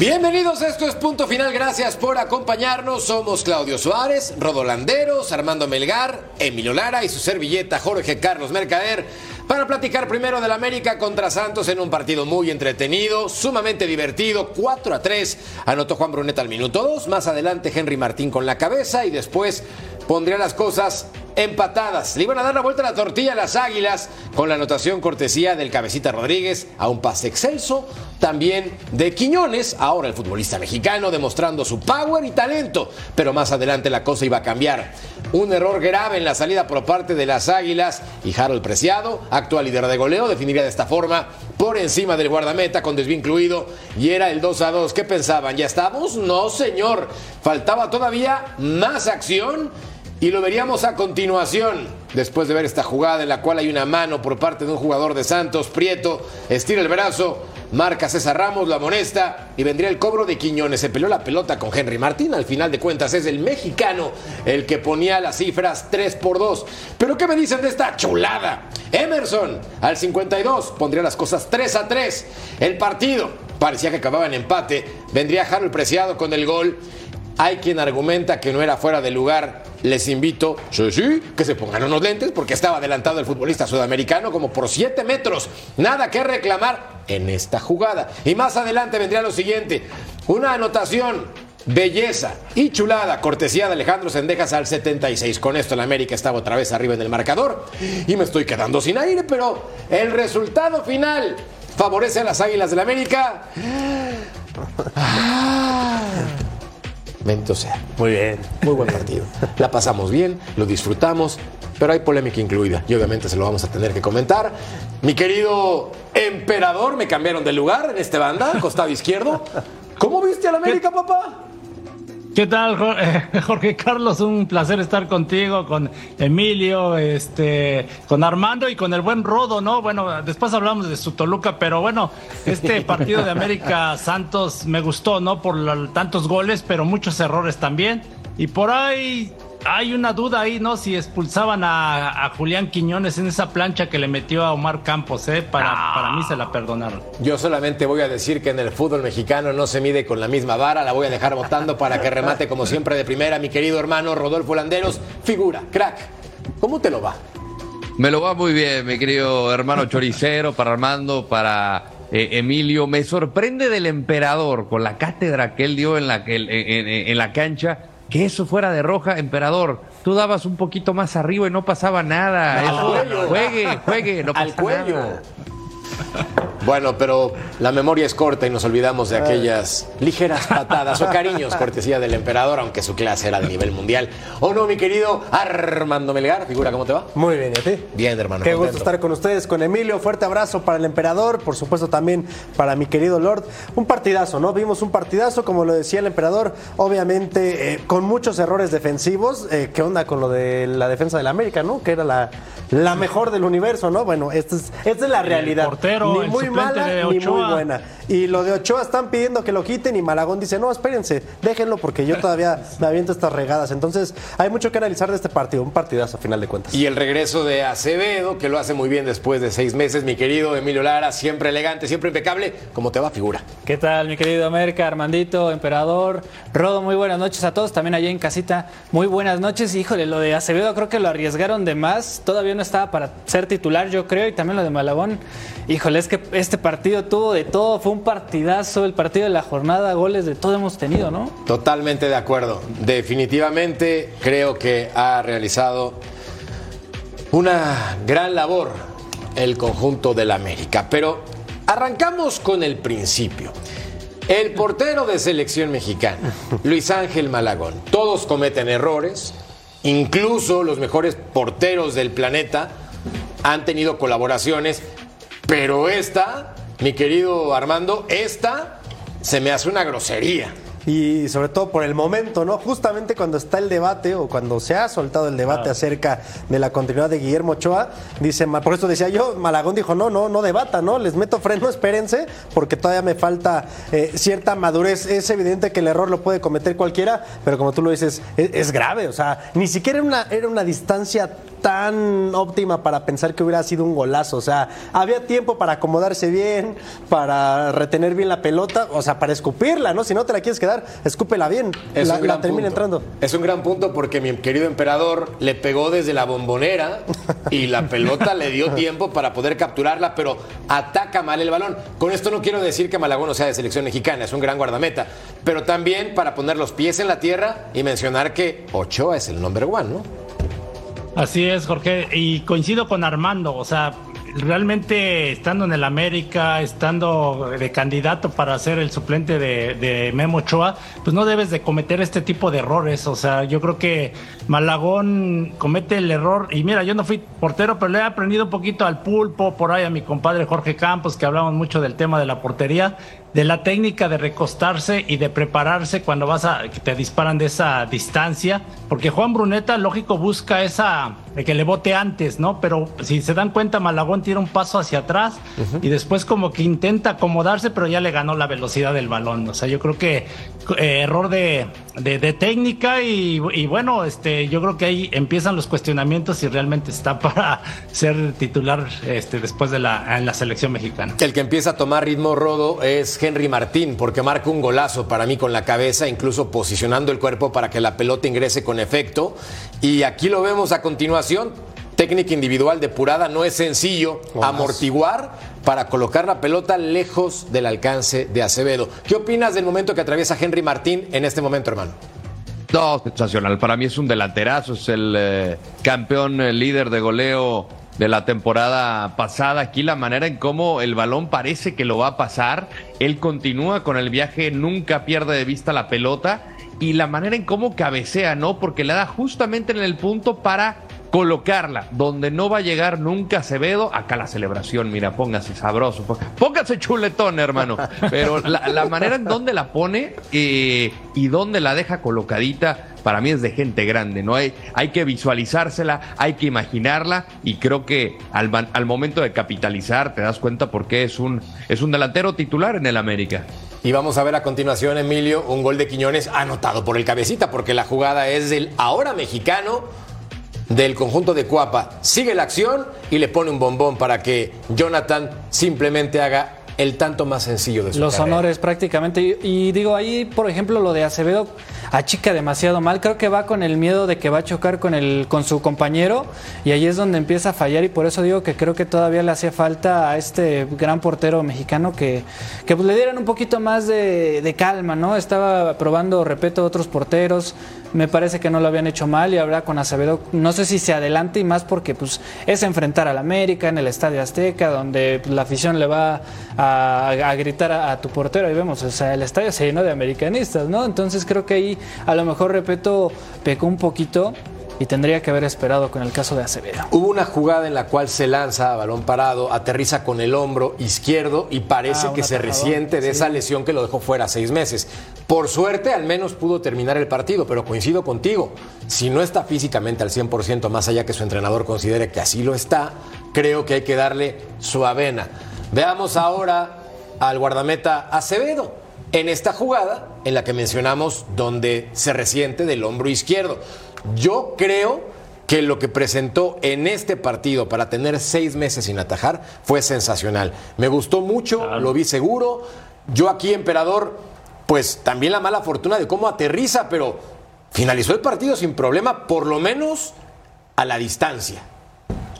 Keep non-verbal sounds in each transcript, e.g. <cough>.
Bienvenidos, esto es Punto Final, gracias por acompañarnos. Somos Claudio Suárez, Rodolanderos, Armando Melgar, Emilio Lara y su servilleta Jorge Carlos Mercader para platicar primero del América contra Santos en un partido muy entretenido, sumamente divertido, 4 a 3, anotó Juan Bruneta al minuto 2, más adelante Henry Martín con la cabeza y después pondría las cosas empatadas. Le iban a dar la vuelta a la tortilla a las Águilas con la anotación cortesía del Cabecita Rodríguez a un pase excelso, también de Quiñones, ahora el futbolista mexicano demostrando su power y talento, pero más adelante la cosa iba a cambiar. Un error grave en la salida por parte de las Águilas y Harold Preciado, actual líder de goleo, definiría de esta forma por encima del guardameta con desvío incluido y era el 2 a 2. ¿Qué pensaban? ¿Ya estamos? No, señor. Faltaba todavía más acción y lo veríamos a continuación, después de ver esta jugada en la cual hay una mano por parte de un jugador de Santos, Prieto, estira el brazo, marca César Ramos, lo amonesta y vendría el cobro de Quiñones. Se peleó la pelota con Henry Martín, al final de cuentas es el mexicano el que ponía las cifras 3 por 2. Pero ¿qué me dicen de esta chulada? Emerson al 52 pondría las cosas 3 a 3. El partido parecía que acababa en empate, vendría Harold Preciado con el gol. Hay quien argumenta que no era fuera de lugar. Les invito, sí, sí, que se pongan unos lentes porque estaba adelantado el futbolista sudamericano como por 7 metros. Nada que reclamar en esta jugada. Y más adelante vendría lo siguiente. Una anotación Belleza y chulada, cortesía de Alejandro Sendejas al 76. Con esto el América estaba otra vez arriba en el marcador y me estoy quedando sin aire, pero el resultado final favorece a las Águilas del América. Ah. Bendito sea. Muy bien. Muy buen partido. La pasamos bien, lo disfrutamos, pero hay polémica incluida y obviamente se lo vamos a tener que comentar. Mi querido emperador, me cambiaron de lugar en este banda, costado izquierdo. ¿Cómo viste al América, papá? ¿Qué tal, eh, <laughs> Jorge Carlos? Un placer estar contigo, con Emilio, este, con Armando y con el buen Rodo, ¿no? Bueno, después hablamos de su Toluca, pero bueno, este <laughs> partido de América Santos me gustó, ¿no? Por tantos goles, pero muchos errores también. Y por ahí hay una duda ahí, ¿no? Si expulsaban a, Julián Quiñones en esa plancha que le metió a Omar Campos, ¿eh? Para, para mí se la perdonaron. Yo solamente voy a decir que en el fútbol mexicano no se mide con la misma vara, la voy a dejar votando para que remate como siempre de primera mi querido hermano Rodolfo Landeros. Figura, crack, ¿cómo te lo va? Me lo va muy bien, mi querido hermano choricero, para Armando, para eh, Emilio. Me sorprende del emperador con la cátedra que él dio en la, en, en la cancha que eso fuera de roja, emperador. Tú dabas un poquito más arriba y no pasaba nada. juegue, juegue, no pasa Nada. Bueno, pero la memoria es corta y nos olvidamos de aquellas ligeras patadas o <laughs> cariños, cortesía del emperador, aunque su clase era de nivel mundial. ¿O no, mi querido Armando Melgar? Figura, ¿cómo te va? Muy bien, ¿y a ti? Bien, hermano. Qué gusto estar con ustedes, con Emilio. Fuerte abrazo para el emperador, por supuesto también para mi querido Lord. Un partidazo, ¿no? Vimos un partidazo, como lo decía el emperador, obviamente eh, con muchos errores defensivos. Eh, ¿Qué onda con lo de la defensa del América, no? Que era la, la mejor del universo, ¿no? Bueno, esta es, esta es la realidad. El portero, ni muy mala ni muy buena. Y lo de Ochoa están pidiendo que lo quiten y Malagón dice, no, espérense, déjenlo porque yo todavía me aviento estas regadas. Entonces hay mucho que analizar de este partido, un partidazo a final de cuentas. Y el regreso de Acevedo, que lo hace muy bien después de seis meses, mi querido Emilio Lara, siempre elegante, siempre impecable. ¿Cómo te va, figura? ¿Qué tal, mi querido América, Armandito, Emperador, Rodo? Muy buenas noches a todos, también allá en casita. Muy buenas noches. Híjole, lo de Acevedo creo que lo arriesgaron de más. Todavía no estaba para ser titular, yo creo, y también lo de Malagón. Híjole, es que este partido tuvo de todo, fue un partidazo, el partido de la jornada, goles de todo hemos tenido, ¿no? Totalmente de acuerdo. Definitivamente creo que ha realizado Una gran labor el conjunto del América, pero arrancamos con el principio. El portero de selección mexicana, <laughs> Luis Ángel Malagón. Todos cometen errores, incluso los mejores porteros del planeta han tenido colaboraciones, pero esta, mi querido Armando, esta se me hace una grosería y sobre todo por el momento, ¿no? Justamente cuando está el debate o cuando se ha soltado el debate acerca de la continuidad de Guillermo Ochoa, dice, por eso decía yo, Malagón dijo, no, no, no debata, ¿no? Les meto freno, <laughs> espérense, porque todavía me falta eh, cierta madurez. Es evidente que el error lo puede cometer cualquiera, pero como tú lo dices, es, es grave, o sea, ni siquiera era una, era una distancia tan óptima para pensar que hubiera sido un golazo. O sea, había tiempo para acomodarse bien, para retener bien la pelota, o sea, para escupirla, ¿no? Si no te la quieres quedar, escúpela bien. Es la, un gran termina punto. entrando. Es un gran punto porque mi querido emperador le pegó desde la bombonera <laughs> y la pelota le dio tiempo para poder capturarla, pero ataca mal el balón. Con esto no quiero decir que Malagón no sea de selección mexicana, es un gran guardameta, pero también para poner los pies en la tierra y mencionar que Ochoa es el number one, ¿no? Así es, Jorge, y coincido con Armando, o sea, realmente estando en el América, estando de candidato para ser el suplente de, de, Memo Ochoa, pues no debes de cometer este tipo de errores. O sea, yo creo que Malagón comete el error. Y mira, yo no fui portero, pero le he aprendido un poquito al pulpo, por ahí a mi compadre Jorge Campos, que hablamos mucho del tema de la portería, de la técnica de recostarse y de prepararse cuando vas a que te disparan de esa distancia, porque Juan Bruneta, lógico, busca esa de que le bote antes, ¿no? Pero si se dan cuenta, Malagón tira un paso hacia atrás uh -huh. y después como que intenta acomodarse, pero ya le ganó la velocidad del balón. O sea, yo creo que eh, error de, de, de técnica y, y, bueno, este, yo creo que ahí empiezan los cuestionamientos si realmente está <laughs> para ser titular este, después de la, en la selección mexicana. El que empieza a tomar ritmo rodo es Henry Martín, porque marca un golazo para mí con la cabeza, incluso posicionando el cuerpo para que la pelota ingrese con efecto. Y aquí lo vemos a continuación técnica individual depurada, no es sencillo amortiguar para colocar la pelota lejos del alcance de Acevedo. ¿Qué opinas del momento que atraviesa Henry Martín en este momento, hermano? No, sensacional. Para mí es un delanterazo, es el eh, campeón eh, líder de goleo de la temporada pasada. Aquí la manera en cómo el balón parece que lo va a pasar. Él continúa con el viaje, nunca pierde de vista la pelota. Y la manera en cómo cabecea, ¿no? Porque le da justamente en el punto para colocarla donde no va a llegar nunca Acevedo, acá la celebración, mira, póngase sabroso, póngase chuletón, hermano. Pero la, manera en donde la pone eh, y donde la deja colocadita, para mí es de gente grande, ¿no? Hay, hay que visualizársela, hay que imaginarla y creo que al, al momento de capitalizar te das cuenta por qué es un, es un delantero titular en el América. Y vamos a ver a continuación, Emilio, un gol de Quiñones anotado por el cabecita, porque la jugada es del ahora mexicano del conjunto de Cuapa. Sigue la acción y le pone un bombón para que Jonathan simplemente haga el tanto más sencillo de su Los carrera. honores prácticamente. Y, digo, ahí, por ejemplo, lo de Acevedo achica demasiado mal. Creo que va con el miedo de que va a chocar con, el, con su compañero y ahí es donde empieza a fallar y por eso digo que creo que todavía le hacía falta a este gran portero mexicano que, que pues, le dieran un poquito más de, de calma, ¿no? Estaba probando, repito, otros porteros. Me parece que no lo habían hecho mal y ahora con Acevedo no sé si se adelante y más porque pues es enfrentar al América en el Estadio Azteca donde pues, la afición le va a, gritar a, a, tu portero y vemos, o sea, el estadio se llenó de americanistas, ¿no? Entonces creo que ahí a lo mejor, repito, pecó un poquito y tendría que haber esperado con el caso de Acevedo. Hubo una jugada en la cual se lanza a balón parado, aterriza con el hombro izquierdo y parece ah, que se resiente de sí. esa lesión que lo dejó fuera seis meses. Por suerte, al menos pudo terminar el partido, pero coincido contigo. Si no está físicamente al 100%, más allá que su entrenador considere que así lo está, creo que hay que darle su avena. Veamos ahora al guardameta Acevedo en esta jugada en la que mencionamos donde se resiente del hombro izquierdo. Yo creo que lo que presentó en este partido para tener seis meses sin atajar fue sensacional. Me gustó mucho, claro. lo vi seguro. Yo aquí, emperador, pues también la mala fortuna de cómo aterriza, pero finalizó el partido sin problema, por lo menos a la distancia.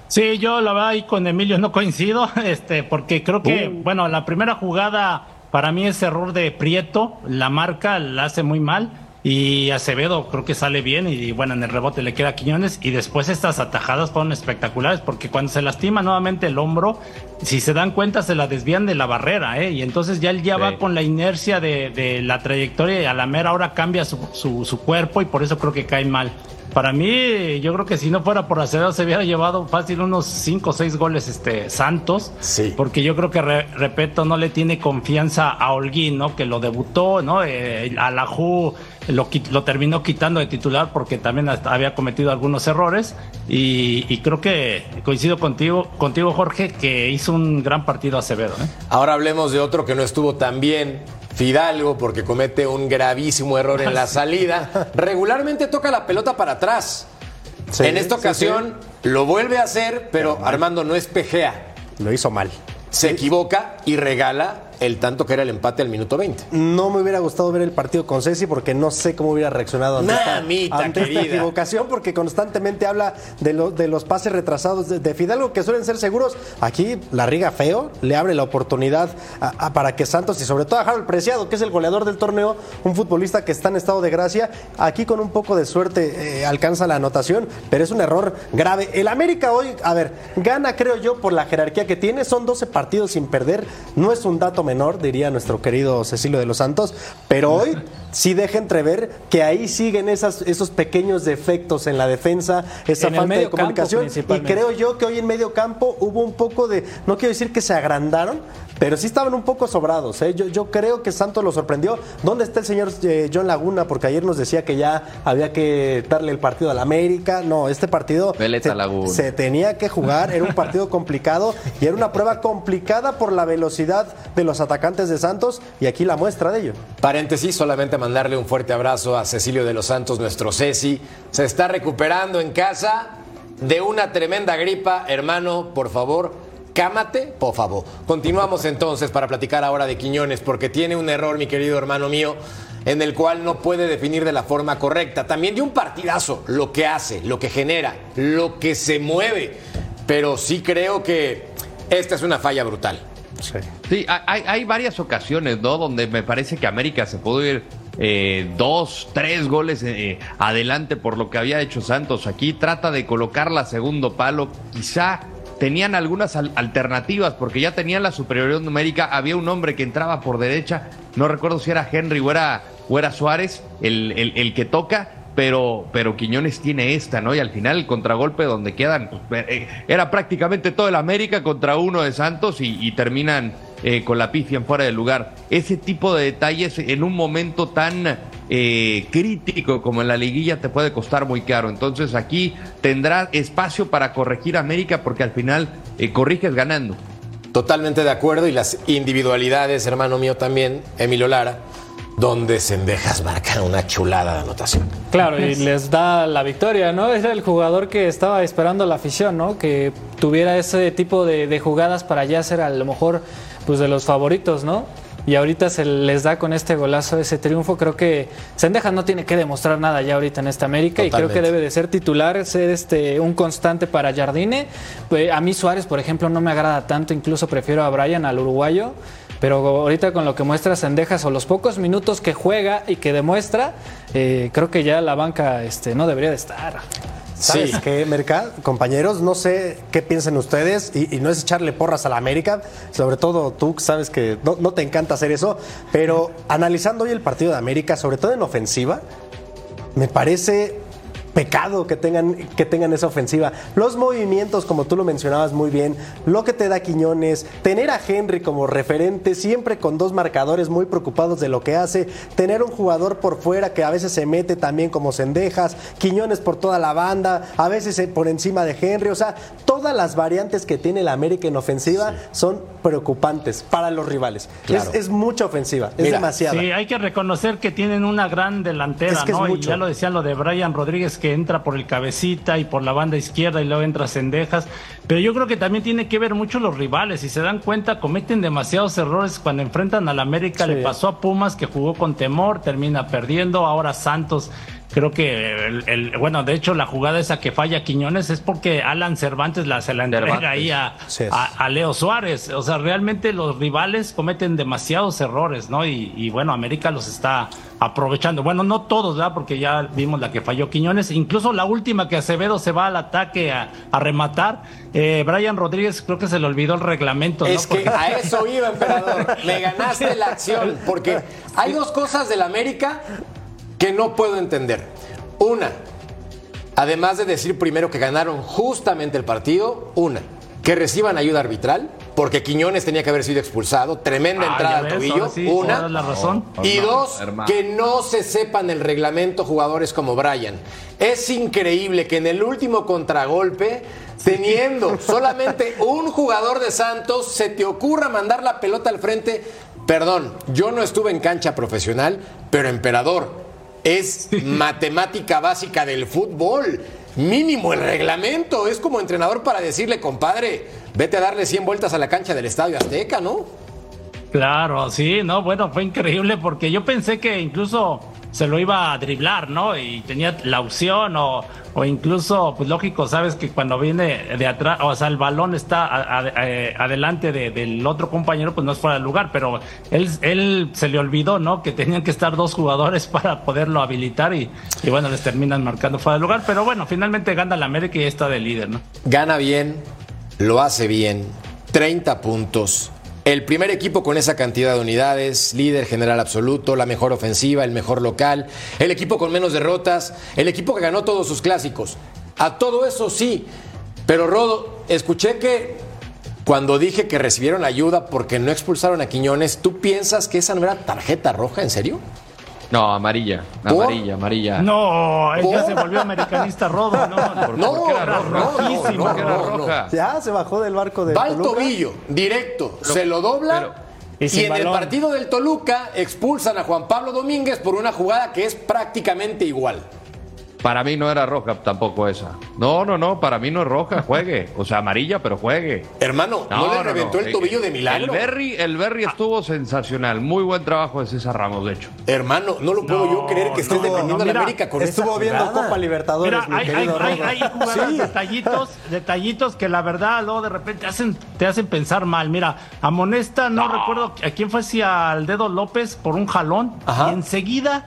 Sí, yo la verdad ahí con Emilio no coincido, <laughs> este, porque creo que, uh. bueno, la primera jugada para mí es error de Prieto, la marca la hace muy mal y Acevedo creo que sale bien y bueno, en el rebote le queda Quiñones y después estas atajadas fueron espectaculares porque cuando se lastima nuevamente el hombro, si se dan cuenta se la desvían de la barrera ¿eh? y entonces ya él ya va con la inercia de, la trayectoria y a la mera hora cambia su, su cuerpo y por eso creo que cae mal. Para mí, yo creo que si no fuera por Acevedo se hubiera llevado fácil unos 5 o 6 goles este Santos. Sí. Porque yo creo que, repito, no le tiene confianza a Holguín, ¿no? Que lo debutó, ¿no? Eh, a la Ju lo, lo, terminó quitando de titular porque también había cometido algunos errores. Y, creo que coincido contigo, contigo, Jorge, que hizo un gran partido Acevedo. ¿eh? Ahora hablemos de otro que no estuvo tan bien Fidalgo porque comete un gravísimo error en la salida. <laughs> Regularmente toca la pelota para atrás. en esta ocasión lo vuelve a hacer, pero Armando no es pejea. Lo hizo mal. Se equivoca y regala el tanto que era el empate al minuto 20. No me hubiera gustado ver el partido con Ceci porque no sé cómo hubiera reaccionado ante, esta, equivocación porque constantemente habla de, de los pases retrasados de, Fidalgo que suelen ser seguros. Aquí la riga feo, le abre la oportunidad para que Santos y sobre todo a Harold Preciado, que es el goleador del torneo, un futbolista que está en estado de gracia, aquí con un poco de suerte eh, alcanza la anotación, pero es un error grave. El América hoy, a ver, gana creo yo por la jerarquía que tiene, son 12 partidos sin perder, no es un dato menor, diría nuestro querido Cecilio de los Santos, pero hoy sí deja entrever que ahí siguen esas, esos pequeños defectos en la defensa, esa falta de comunicación. Y creo yo que hoy en medio campo hubo un poco de, no quiero decir que se agrandaron, pero sí estaban un poco sobrados. ¿eh? Yo, yo creo que Santos lo sorprendió. ¿Dónde está el señor eh, John Laguna? Porque ayer nos decía que ya había que darle el partido al América. No, este partido se, se, tenía que jugar. Era un partido complicado y era una prueba complicada por la velocidad de los atacantes de Santos. Y aquí la muestra de ello. Paréntesis, solamente mandarle un fuerte abrazo a Cecilio de los Santos, nuestro Ceci. Se está recuperando en casa de una tremenda gripa. Hermano, por favor cámate, por favor. Continuamos entonces para platicar ahora de Quiñones, porque tiene un error, mi querido hermano mío, en el cual no puede definir de la forma correcta. También de un partidazo, lo que hace, lo que genera, lo que se mueve. Pero sí creo que esta es una falla brutal. Sí, hay, varias ocasiones, ¿no? Donde me parece que América se pudo ir eh, dos, tres goles eh, adelante por lo que había hecho Santos. Aquí trata de colocar la segundo palo, quizá tenían algunas alternativas porque ya tenían la superioridad numérica. Había un hombre que entraba por derecha, no recuerdo si era Henry o era, Suárez el, el, que toca. Pero, pero Quiñones tiene esta, ¿no? Y al final el contragolpe donde quedan, pues, eh, era prácticamente todo el América contra uno de Santos y terminan eh, con la pifia en fuera del lugar. Ese tipo de detalles en un momento tan eh, crítico como en la liguilla te puede costar muy caro. Entonces aquí tendrá espacio para corregir a América porque al final eh, corriges ganando. Totalmente de acuerdo y las individualidades, hermano mío también, Emilio Lara, donde Sendejas marca una chulada de anotación. Claro, y les da la victoria, ¿no? Era el jugador que estaba esperando la afición, ¿no? Que tuviera ese tipo de, de jugadas para ya ser a lo mejor pues de los favoritos, ¿no? Y ahorita se les da con este golazo ese triunfo. Creo que Sendejas no tiene que demostrar nada ya ahorita en esta América y creo que debe de ser titular, ser este un constante para Jardine. Pues, a mí Suárez, por ejemplo, no me agrada tanto, incluso prefiero a Brian, al uruguayo. Pero ahorita con lo que muestra Sendejas o los pocos minutos que juega y que demuestra, eh, creo que ya la banca este, no debería de estar. ¿Sabes qué, Merca? Compañeros, no sé qué piensen ustedes, y, no es echarle porras a la América, sobre todo tú, sabes que no, no te encanta hacer eso, pero analizando hoy el partido de América, sobre todo en ofensiva, me parece pecado que tengan, que tengan esa ofensiva. Los movimientos, como tú lo mencionabas muy bien, lo que te da Quiñones, tener a Henry como referente, siempre con dos marcadores muy preocupados de lo que hace, tener un jugador por fuera que a veces se mete también como cendejas, Quiñones por toda la banda, a veces por encima de Henry, o sea, todas las variantes que tiene la América en ofensiva son preocupantes para los rivales. Es, mucha ofensiva, es demasiado. Sí, hay que reconocer que tienen una gran delantera, ¿no? Y ya lo decían lo de Brian Rodríguez que entra por el cabecita y por la banda izquierda y luego entra Cendejas. Pero yo creo que también tiene que ver mucho los rivales. Si se dan cuenta, cometen demasiados errores cuando enfrentan al América. Le pasó a Pumas que jugó con temor, termina perdiendo. Ahora Santos Creo que, el, el- bueno, de hecho, la jugada esa que falla Quiñones es porque Alan Cervantes la, se la entrega Cervantes. ahí a, Leo Suárez. O sea, realmente los rivales cometen demasiados errores, ¿no? Y, y bueno, América los está aprovechando. Bueno, no todos, ¿verdad? Porque ya vimos la que falló Quiñones. Incluso la última que Acevedo se va al ataque a, a rematar. Eh, Brian Rodríguez creo que se le olvidó el reglamento, ¿no? Es que Porque- a eso iba, emperador. Me ganaste la acción. Porque hay dos cosas del América que no puedo entender. Una, además de decir primero que ganaron justamente el partido, una, que reciban ayuda arbitral, porque Quiñones tenía que haber sido expulsado. Tremenda Ah, entrada al tobillo. sí, una. la razón. Y No, dos, hermano. que no se sepan el reglamento jugadores como Brian. Es increíble que en el último contragolpe, teniendo <laughs> solamente un jugador de Santos, se te ocurra mandar la pelota al frente. Perdón, yo no estuve en cancha profesional, pero emperador, es matemática básica del fútbol. Mínimo el reglamento. Es como entrenador para decirle, compadre, vete a darle 100 vueltas a la cancha del Estadio Azteca, ¿no? Claro, sí, no, bueno, fue increíble porque yo pensé que incluso se lo iba a driblar, ¿no? Y tenía la opción o, o incluso, pues lógico, sabes que cuando viene de atrás, o sea, el balón está a- eh, adelante de- del otro compañero, pues no es fuera de lugar, pero él, él se le olvidó, ¿no? Que tenían que estar dos jugadores <laughs> para poderlo habilitar y, y bueno, les terminan marcando fuera de lugar, pero bueno, finalmente gana la América y está de líder, ¿no? Gana bien, lo hace bien, 30 puntos. El primer equipo con esa cantidad de unidades, líder general absoluto, la mejor ofensiva, el mejor local, el equipo con menos derrotas, el equipo que ganó todos sus clásicos. A todo eso sí, pero Rodo, escuché que cuando dije que recibieron ayuda porque no expulsaron a Quiñones, ¿tú piensas que esa no era tarjeta roja, en serio? No, amarilla. ¿Por? Amarilla, amarilla. No, él ya ¿Por? se volvió americanista rodo, ¿no? ¿Por, No, <laughs> por qué era no, roja? no, rojísimo, ¿Por qué era no, roja? Ya se bajó del barco de Va al tobillo, directo, se lo dobla pero- Y y, en el partido del Toluca expulsan a Juan Pablo Domínguez por una jugada que es prácticamente igual. Para mí no era roja tampoco esa. No, no, no, para mí no es roja, <laughs> juegue. O sea, amarilla, pero juegue. Hermano, ¿no, le reventó el Eh, tobillo de milagro? El Berry, el Berry estuvo sensacional. Muy buen trabajo de César Ramos, de hecho. Hermano, no lo puedo No, yo creer que estés no, defendiendo no, a la América con Estuvo esa viendo. Copa Libertadores, Mira, mi hay, hay, querido hay, hay jugadas, detallitos, detallitos que la verdad luego de repente hacen, te hacen pensar mal. Mira, amonesta, no, recuerdo a quién fue, si al dedo López por un jalón Ajá. y enseguida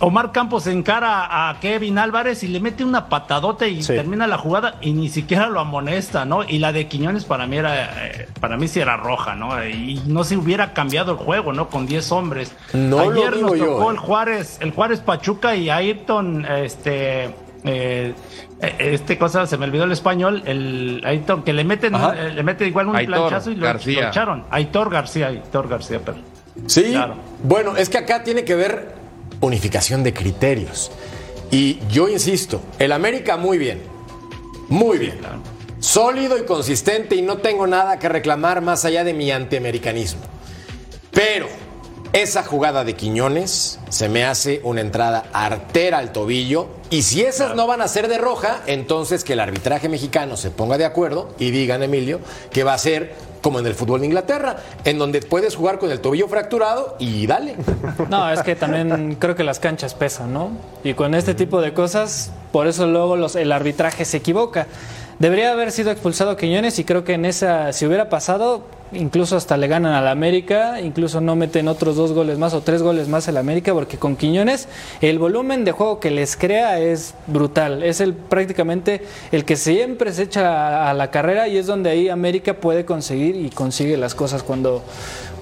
Omar Campos encara a Kevin Álvarez y le mete una patadota y Sí. termina la jugada y ni siquiera lo amonesta, ¿no? Y la de Quiñones para mí era, eh, para mí sí era roja, ¿no? Y no se hubiera cambiado el juego, ¿no? Con 10 hombres. No lo Ayer digo nos yo, tocó ¿eh? el Juárez, el Juárez Pachuca y Ayrton, este, eh, este cosa, se me olvidó el español, el Ayrton, que le meten, eh, le mete igual un Aitor planchazo y lo, García. lo echaron. Aitor García, Aitor García, pero. Sí, Claro. bueno, es que acá tiene que ver unificación de criterios. Y yo insisto, el América muy bien, muy bien. Sólido y consistente y no tengo nada que reclamar más allá de mi antiamericanismo. Pero esa jugada de Quiñones se me hace una entrada artera al tobillo. Y si esas no van a ser de roja, entonces que el arbitraje mexicano se ponga de acuerdo y digan, Emilio, que va a ser como en el fútbol de Inglaterra, en donde puedes jugar con el tobillo fracturado y dale. No, es que también creo que las canchas pesan, ¿no? Y con este tipo de cosas, por eso luego los, el arbitraje se equivoca. Debería haber sido expulsado Quiñones y creo que en esa, si hubiera pasado, incluso hasta le ganan al América, incluso no meten otros dos goles más o tres goles más al América, porque con Quiñones el volumen de juego que les crea es brutal. Es el prácticamente el que siempre se echa a, a la carrera y es donde ahí América puede conseguir y consigue las cosas cuando,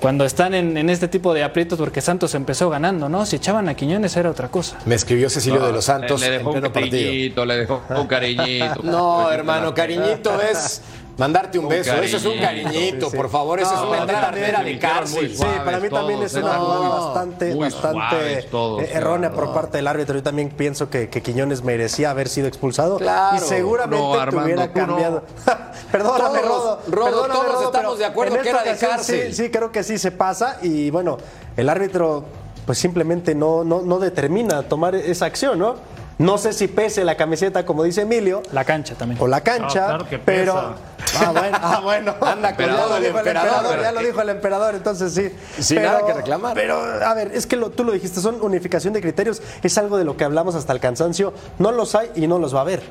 cuando están en, en este tipo de aprietos, porque Santos empezó ganando, ¿no? Si echaban a Quiñones era otra cosa. Me escribió Cecilio de los Santos le, le en dejó un partido. cariñito, le dejó un cariñito. <laughs> No, hermano, cariñito es mandarte un Un beso. Eso es un cariñito. cariñito, Sí, sí. por favor. Eso No, es a una mí entrada también artera se de cárcel. Sí, para mí también es una jugada bastante, bastante todos, eh, errónea por parte del árbitro. Yo también pienso que, que Quiñones merecía haber sido expulsado. Claro. Y seguramente No, Armando, no. cambiado. <laughs> perdóname, Todos, Rodo. Rodo, perdóname, todos Rodo, estamos de acuerdo en que era de cárcel. Sí, sí, creo que sí se pasa. Y bueno, el árbitro pues simplemente no, no, no determina tomar esa acción, ¿no? No sé si pese la camiseta, como dice Emilio, La cancha también. o la cancha, No, claro que pero. pesa. <laughs> Ah, bueno, ah, bueno. <laughs> Anda con Ya lo el dijo emperador, pero- Ya lo dijo el emperador, entonces sí. Sin nada que reclamar. Pero, a ver, es que lo- tú lo dijiste, son unificación de criterios. Es algo de lo que hablamos hasta el cansancio. No los hay y no los va a haber.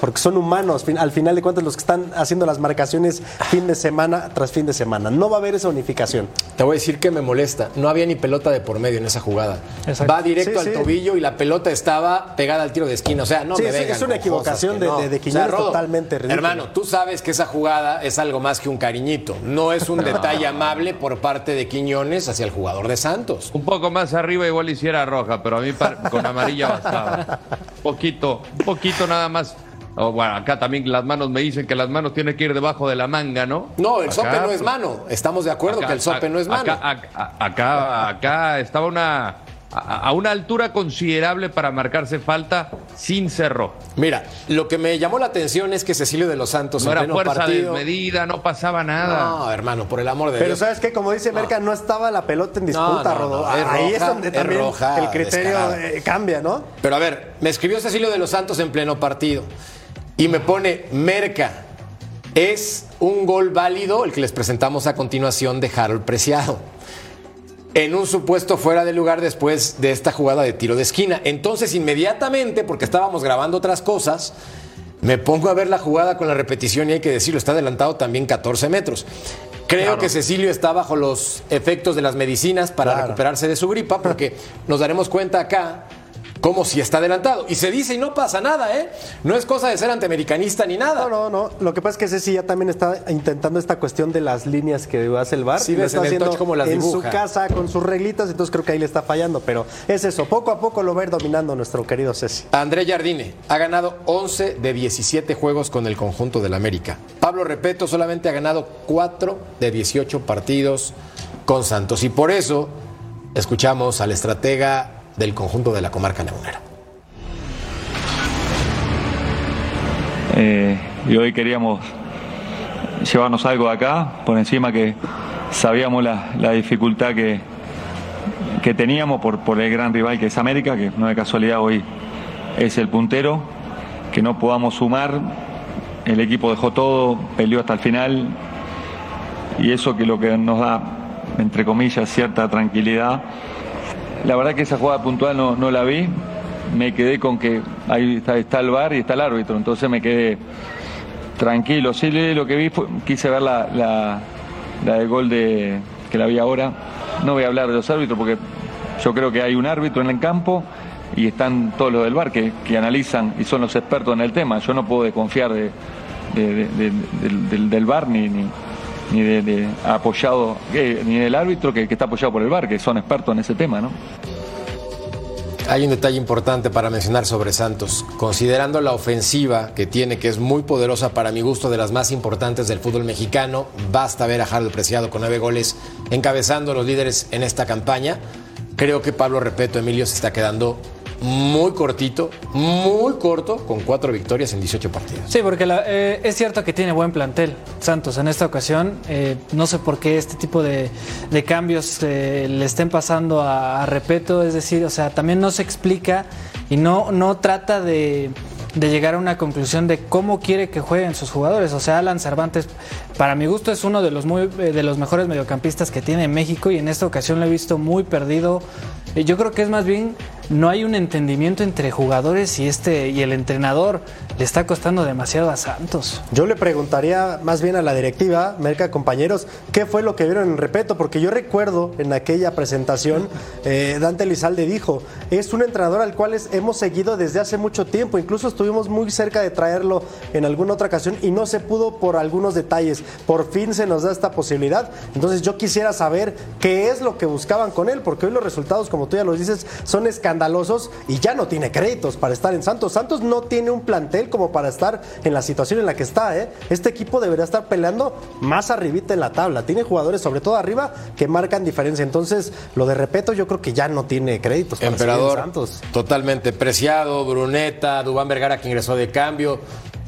Porque son humanos, al final de cuentas, los que están haciendo las marcaciones fin de semana tras fin de semana. No va a haber esa unificación. Te voy a decir que me molesta. No había ni pelota de por medio en esa jugada. Exacto. Va directo Sí, al sí. tobillo y la pelota estaba pegada al tiro de esquina. O sea, no Sí, me es- vengan es una equivocación de- de- de Rodo, totalmente ridícula. Hermano, tú sabes que esa jugada es algo más que un cariñito. No es un <laughs> detalle amable por parte de Quiñones hacia el jugador de Santos. Un poco más arriba igual hiciera roja, pero a mí con amarilla bastaba. <laughs> Poquito, un poquito nada más. Oh, bueno, acá también las manos me dicen que las manos tienen que ir debajo de la manga, ¿no? No, el Acá, sope no es pues, mano. Estamos de acuerdo acá- que el sope no es mano. Acá, acá, acá, acá estaba una, a, a una altura considerable para marcarse falta sin cerro. Mira, lo que me llamó la atención es que Cecilio de los Santos No en era pleno fuerza partido. desmedida, no pasaba nada. No, hermano, por el amor de Pero Dios. ¿sabes qué? Como dice Merca, no estaba la pelota en disputa, No, no, Rodó. no, es Ahí es donde es también roja, el criterio eh, cambia, ¿no? Pero a ver, me escribió Cecilio de los Santos en pleno partido y me pone Merca. Es un gol válido el que les presentamos a continuación de Harold Preciado. En un supuesto fuera de lugar después de esta jugada de tiro de esquina. Entonces, inmediatamente, porque estábamos grabando otras cosas, me pongo a ver la jugada con la repetición y hay que decirlo, está adelantado también 14 metros. Creo que Cecilio está bajo los efectos de las medicinas para Claro. recuperarse de su gripa, porque nos daremos cuenta acá como si está adelantado. Y se dice y no pasa nada, ¿eh? No es cosa de ser antiamericanista ni nada. No, no, no. Lo que pasa es que Ceci ya también está intentando esta cuestión de las líneas que hace el bar. Sí, ves está en haciendo cómo las en su casa con sus reglitas, entonces creo que ahí le está fallando. Pero es eso, poco a poco lo va a ir dominando nuestro querido Ceci. André Jardine ha ganado 11 de 17 juegos con el conjunto del América. Pablo Repeto solamente ha ganado 4 de 18 partidos con Santos. Y por eso escuchamos al estratega del conjunto de la comarca lagunera. Eh, y hoy queríamos llevarnos algo de acá, por encima que sabíamos la, la dificultad que, que teníamos por, por el gran rival que es América, que no de casualidad hoy es el puntero, que no podamos sumar, el equipo dejó todo, peleó hasta el final, y eso que lo que nos da, entre comillas, cierta tranquilidad. La verdad que esa jugada puntual no, no la vi, me quedé con que ahí está, está el bar y está el árbitro, entonces me quedé tranquilo. Sí, lo que vi fue, quise ver la, la, la del gol de, que la vi ahora. No voy a hablar de los árbitros porque yo creo que hay un árbitro en el campo y están todos los del bar que, que analizan y son los expertos en el tema. Yo no puedo desconfiar de, de- de- de- del, del, del bar ni, ni, ni de, apoyado ni del árbitro que, está apoyado por el bar, que son expertos en ese tema, ¿no? Hay un detalle importante para mencionar sobre Santos. Considerando la ofensiva que tiene, que es muy poderosa para mi gusto, de las más importantes del fútbol mexicano, basta ver a Harold Preciado con nueve goles encabezando a los líderes en esta campaña. Creo que Pablo Repeto Emilio se está quedando muy cortito, muy corto, con cuatro victorias en 18 partidos. Sí, porque eh, es cierto que tiene buen plantel Santos en esta ocasión. eh, no sé por qué este tipo de, cambios eh, le estén pasando a, Repeto. Es decir, o sea, también no se explica y no, no trata de llegar a una conclusión de cómo quiere que jueguen sus jugadores. O sea, Alan Cervantes, para mi gusto, es uno de los, muy, eh, de los mejores mediocampistas que tiene México y en esta ocasión lo he visto muy perdido. Eh, Yo creo que es más bien no hay un entendimiento entre jugadores y este y el entrenador. Le está costando demasiado a Santos. Yo le preguntaría más bien a la directiva, Merca, compañeros, ¿qué fue lo que vieron en Repeto? Porque yo recuerdo en aquella presentación, eh, Dante Lizalde dijo, es un entrenador al cual hemos seguido desde hace mucho tiempo, incluso estuvimos muy cerca de traerlo en alguna otra ocasión y no se pudo por algunos detalles. Por fin se nos da esta posibilidad. Entonces yo quisiera saber qué es lo que buscaban con él, porque hoy los resultados, como tú ya los dices, son escandalosos y ya no tiene créditos para estar en Santos. Santos no tiene un plantel como para estar en la situación en la que está. ¿eh? Este equipo debería estar peleando más arribita en la tabla. Tiene jugadores, sobre todo arriba, que marcan diferencia. Entonces, lo de Repeto yo creo que ya no tiene créditos para seguir en Emperador, Santos. totalmente preciado, Bruneta, Dubán Vergara que ingresó de cambio.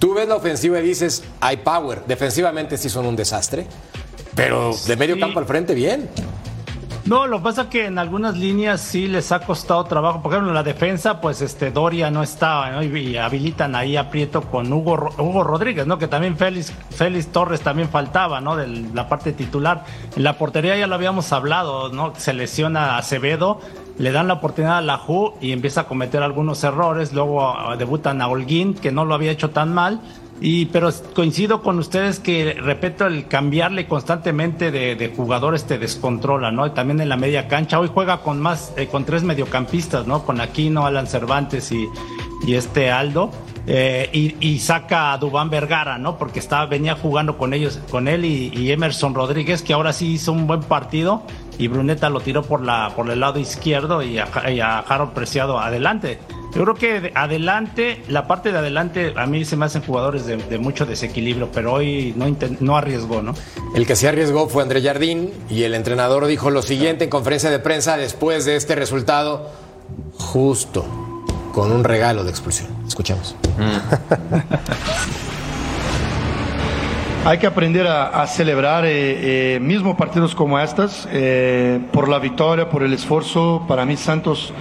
Tú ves la ofensiva y dices, hay power. Defensivamente sí son un desastre, pero de medio Sí. campo al frente bien. No, lo que pasa es que en algunas líneas sí les ha costado trabajo. Por ejemplo, en la defensa, pues este Doria no estaba, ¿no? Y, habilitan ahí a Prieto con Hugo, Hugo Rodríguez, ¿no? Que también Félix, Félix Torres también faltaba, ¿no? De la parte titular. En la portería ya lo habíamos hablado, ¿no? Se lesiona a Acevedo, le dan la oportunidad a la Ju y empieza a cometer algunos errores. Luego ah, debutan a Holguín, que no lo había hecho tan mal y, pero coincido con ustedes que, repito, el cambiarle constantemente de, jugadores te descontrola, ¿no? También en la media cancha. Hoy juega con más, eh, con tres mediocampistas, ¿no? Con Aquino, Alan Cervantes y, y este Aldo. Eh, y, saca a Dubán Vergara, ¿no? Porque estaba, venía jugando con ellos, con él y, Emerson Rodríguez, que ahora sí hizo un buen partido. Y Bruneta lo tiró por, la, por el lado izquierdo y a, y a Harold Preciado adelante. Yo creo que adelante, la parte de adelante, a mí se me hacen jugadores de, mucho desequilibrio, pero hoy no, no arriesgó, ¿no? El que se arriesgó fue André Jardín y el entrenador dijo lo siguiente en conferencia de prensa después de este resultado, justo con un regalo de expulsión. Escuchemos. <laughs> Hay que aprender a, celebrar eh, eh, mismo partidos como estos eh, por la victoria, por el esfuerzo. Para mí Santos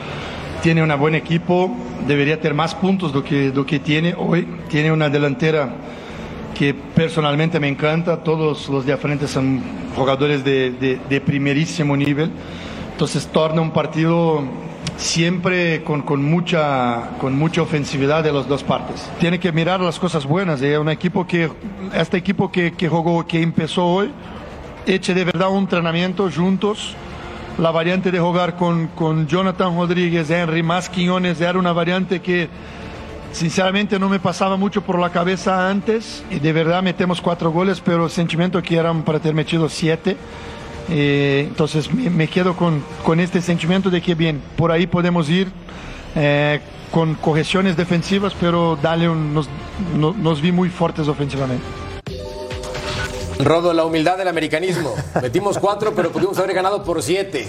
tiene un buen equipo, debería tener más puntos do que, que tiene hoy. Tiene una delantera que personalmente me encanta, todos los de frente son jugadores de, de, primerísimo nivel, entonces torna un partido siempre con, con, mucha, con mucha ofensividad de las dos partes. Tiene que mirar las cosas buenas, es un equipo que, este equipo que, que jugó, que empezó hoy, eche de verdad un entrenamiento juntos, la variante de jugar con, con Jonathan Rodríguez, Henry, más Quiñones, era una variante que sinceramente no me pasaba mucho por la cabeza antes y de verdad metemos cuatro goles, pero el sentimiento que eran para tener metido siete. Eh, entonces me, quedo con, con, este sentimiento de que bien, por ahí podemos ir eh, con correcciones defensivas, pero dale nos, nos vi muy fuertes ofensivamente. Rodo, la humildad del americanismo. Metimos cuatro, pero pudimos haber ganado por siete.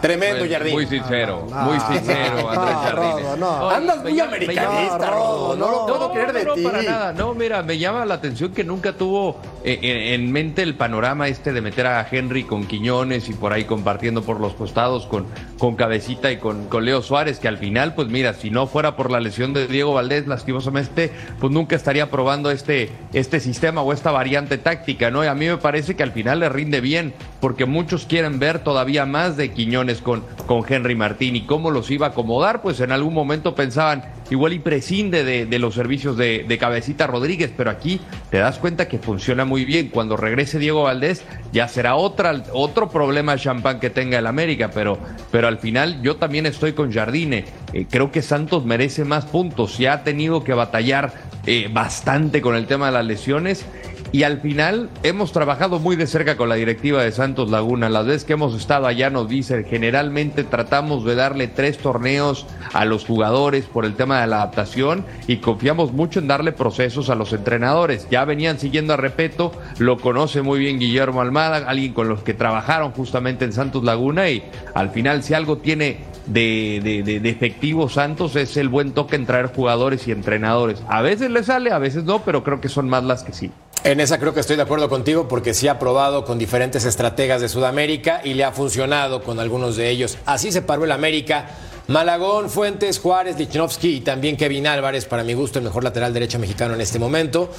Tremendo, Jardín. Muy sincero, muy sincero, Andrés Jardín. Andas muy americanista, Rodo. No, lo puedo creer de ti. para nada. No, mira, me llama la atención que nunca tuvo eh, en, mente el panorama este de meter a Henry con Quiñones y por ahí compartiendo por los costados con, con Cabecita y con, con Leo Suárez, que al final, pues mira, si no fuera por la lesión de Diego Valdés, lastimosamente, pues nunca estaría probando este, este sistema o esta variante táctica, ¿no? A mí me parece que al final le rinde bien, porque muchos quieren ver todavía más de Quiñones con, con Henry Martín y cómo los iba a acomodar, pues en algún momento pensaban, igual y prescinde de, los servicios de, Cabecita Rodríguez, pero aquí te das cuenta que funciona muy bien. Cuando regrese Diego Valdés, ya será otra, otro problema champán que tenga el América, pero, pero al final yo también estoy con Jardine. Eh, creo que Santos merece más puntos, ya ha tenido que batallar eh, bastante con el tema de las lesiones y al final hemos trabajado muy de cerca con la directiva de Santos Laguna. Las veces que hemos estado allá nos dicen, generalmente tratamos de darle tres torneos a los jugadores por el tema de la adaptación y confiamos mucho en darle procesos a los entrenadores. Ya venían siguiendo a Repeto, lo conoce muy bien Guillermo Almada, alguien con los que trabajaron justamente en Santos Laguna y al final si algo tiene de, de, efectivo Santos es el buen toque en traer jugadores y entrenadores. A veces le sale, a veces no, pero creo que son más las que sí. En esa creo que estoy de acuerdo contigo porque sí ha probado con diferentes estrategas de Sudamérica y le ha funcionado con algunos de ellos. Así se paró el América. Malagón, Fuentes, Juárez, Lichnowsky y también Kevin Álvarez, para mi gusto el mejor lateral derecho mexicano en este momento.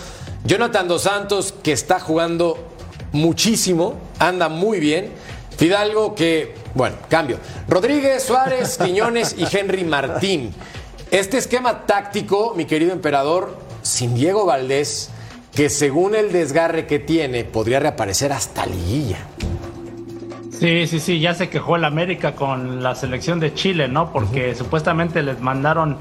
Jonathan Dos Santos, que está jugando muchísimo, anda muy bien. Fidalgo, que, bueno, cambio. Rodríguez, Suárez, <laughs> Quiñones y Henry Martín. Este esquema táctico, mi querido emperador, sin Diego Valdés que según el desgarre que tiene, podría reaparecer hasta liguilla. Sí, sí, sí, ya se quejó el América con la selección de Chile, ¿no? Porque supuestamente les mandaron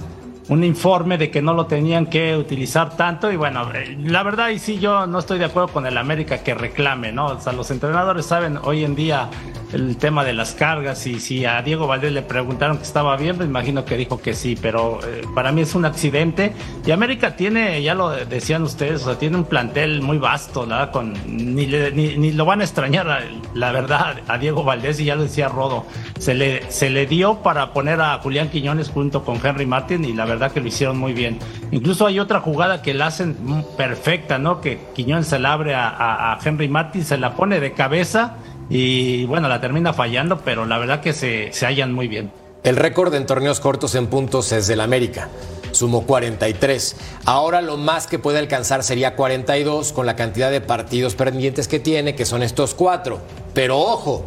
un informe de que no lo tenían que utilizar tanto y bueno, eh, la verdad y sí yo no estoy de acuerdo con el América que reclame, ¿no? O sea, los entrenadores saben hoy en día el tema de las cargas y si a Diego Valdés le preguntaron que estaba bien, me imagino que dijo que sí, pero eh, para mí es un accidente y América tiene, ya lo decían ustedes, o sea, tiene un plantel muy vasto, ¿verdad? Con, ni, ni, lo van a extrañar, la verdad, a Diego Valdés y ya lo decía Rodo, se le, se le dio para poner a Julián Quiñones junto con Henry Martin y la verdad que lo hicieron muy bien. Incluso hay otra jugada que la hacen perfecta, ¿no? Que Quiñones se la abre a, a Henry Martin, se la pone de cabeza y bueno, la termina fallando, pero la verdad que se, se hallan muy bien. El récord en torneos cortos en puntos es del América. Sumó 43. Ahora lo más que puede alcanzar sería 42 con la cantidad de partidos pendientes que tiene, que son estos cuatro. Pero ojo,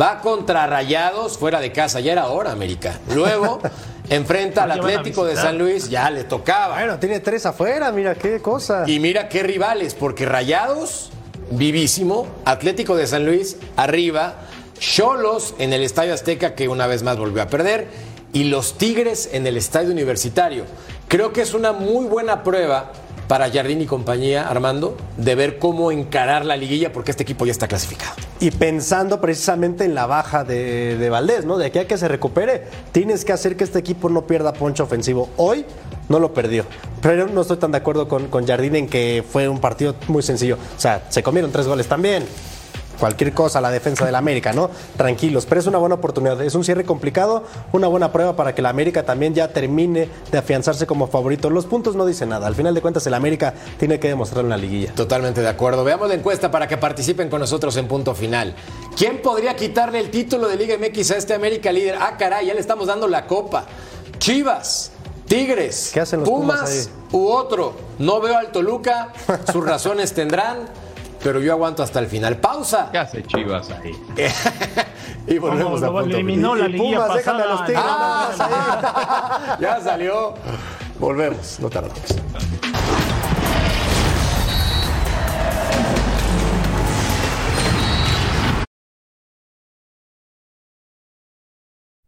va contra Rayados fuera de casa. Ya era hora, América. Luego <laughs> enfrenta al Atlético de. San Luis. Ya le tocaba. Bueno, tiene tres afuera, mira qué cosa. Y mira qué rivales, porque Rayados, vivísimo, Atlético de San Luis, arriba, Cholos en el Estadio Azteca, que una vez más volvió a perder, y los Tigres en el Estadio Universitario. Creo que es una muy buena prueba para Jardín y compañía, Armando, de ver cómo encarar la liguilla, porque este equipo ya está clasificado. Y pensando precisamente en la baja de, de Valdés, ¿no? De aquí a que se recupere, tienes que hacer que este equipo no pierda poncho ofensivo. Hoy no lo perdió. Pero no estoy tan de acuerdo con, con Jardín en que fue un partido muy sencillo. O sea, se comieron tres goles también. Cualquier cosa, la defensa del América, ¿no? Tranquilos, pero es una buena oportunidad. Es un cierre complicado, una buena prueba para que el América también ya termine de afianzarse como favorito. Los puntos no dicen nada. Al final de cuentas, el América tiene que demostrar en la liguilla. Totalmente de acuerdo. Veamos la encuesta para que participen con nosotros en punto final. ¿Quién podría quitarle el título de Liga MX a este América líder? Ah, caray, ya le estamos dando la copa. Chivas, Tigres, ¿Qué hacen los Pumas, u otro. No veo al Toluca, sus <laughs> razones tendrán, pero yo aguanto hasta el final. Pausa. ¿Qué hace Chivas ahí? <laughs> y volvemos Como a lo punto eliminó la Pumas, déjame a los. Tigres. Ah, <laughs> ya salió. Volvemos, no tardamos.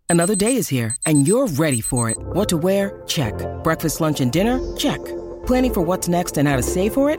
Another day is here, and you're ready for it. What to wear? Check. Breakfast, lunch, and dinner? Check. Planning for what's next and how to save for it?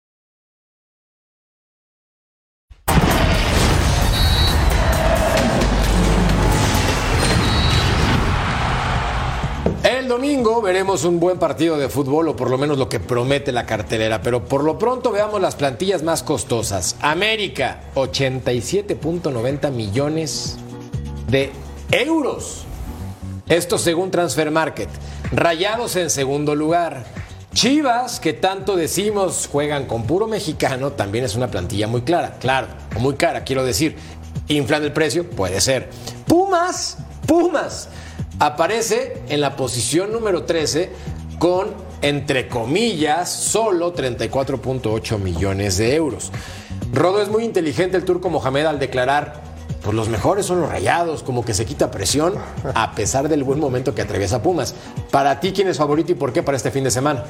Domingo veremos un buen partido de fútbol, o por lo menos lo que promete la cartelera, pero por lo pronto veamos las plantillas más costosas. América, 87.90 millones de euros. Esto según Transfer Market. Rayados en segundo lugar. Chivas, que tanto decimos juegan con puro mexicano, también es una plantilla muy clara, claro, muy cara, quiero decir. ¿Inflan el precio? Puede ser. Pumas, Pumas, aparece en la posición número 13 con, entre comillas, solo 34.8 millones de euros. Rodo es muy inteligente el turco Mohamed al declarar, pues los mejores son los rayados, como que se quita presión a pesar del buen momento que atraviesa Pumas. Para ti, ¿quién es favorito y por qué para este fin de semana?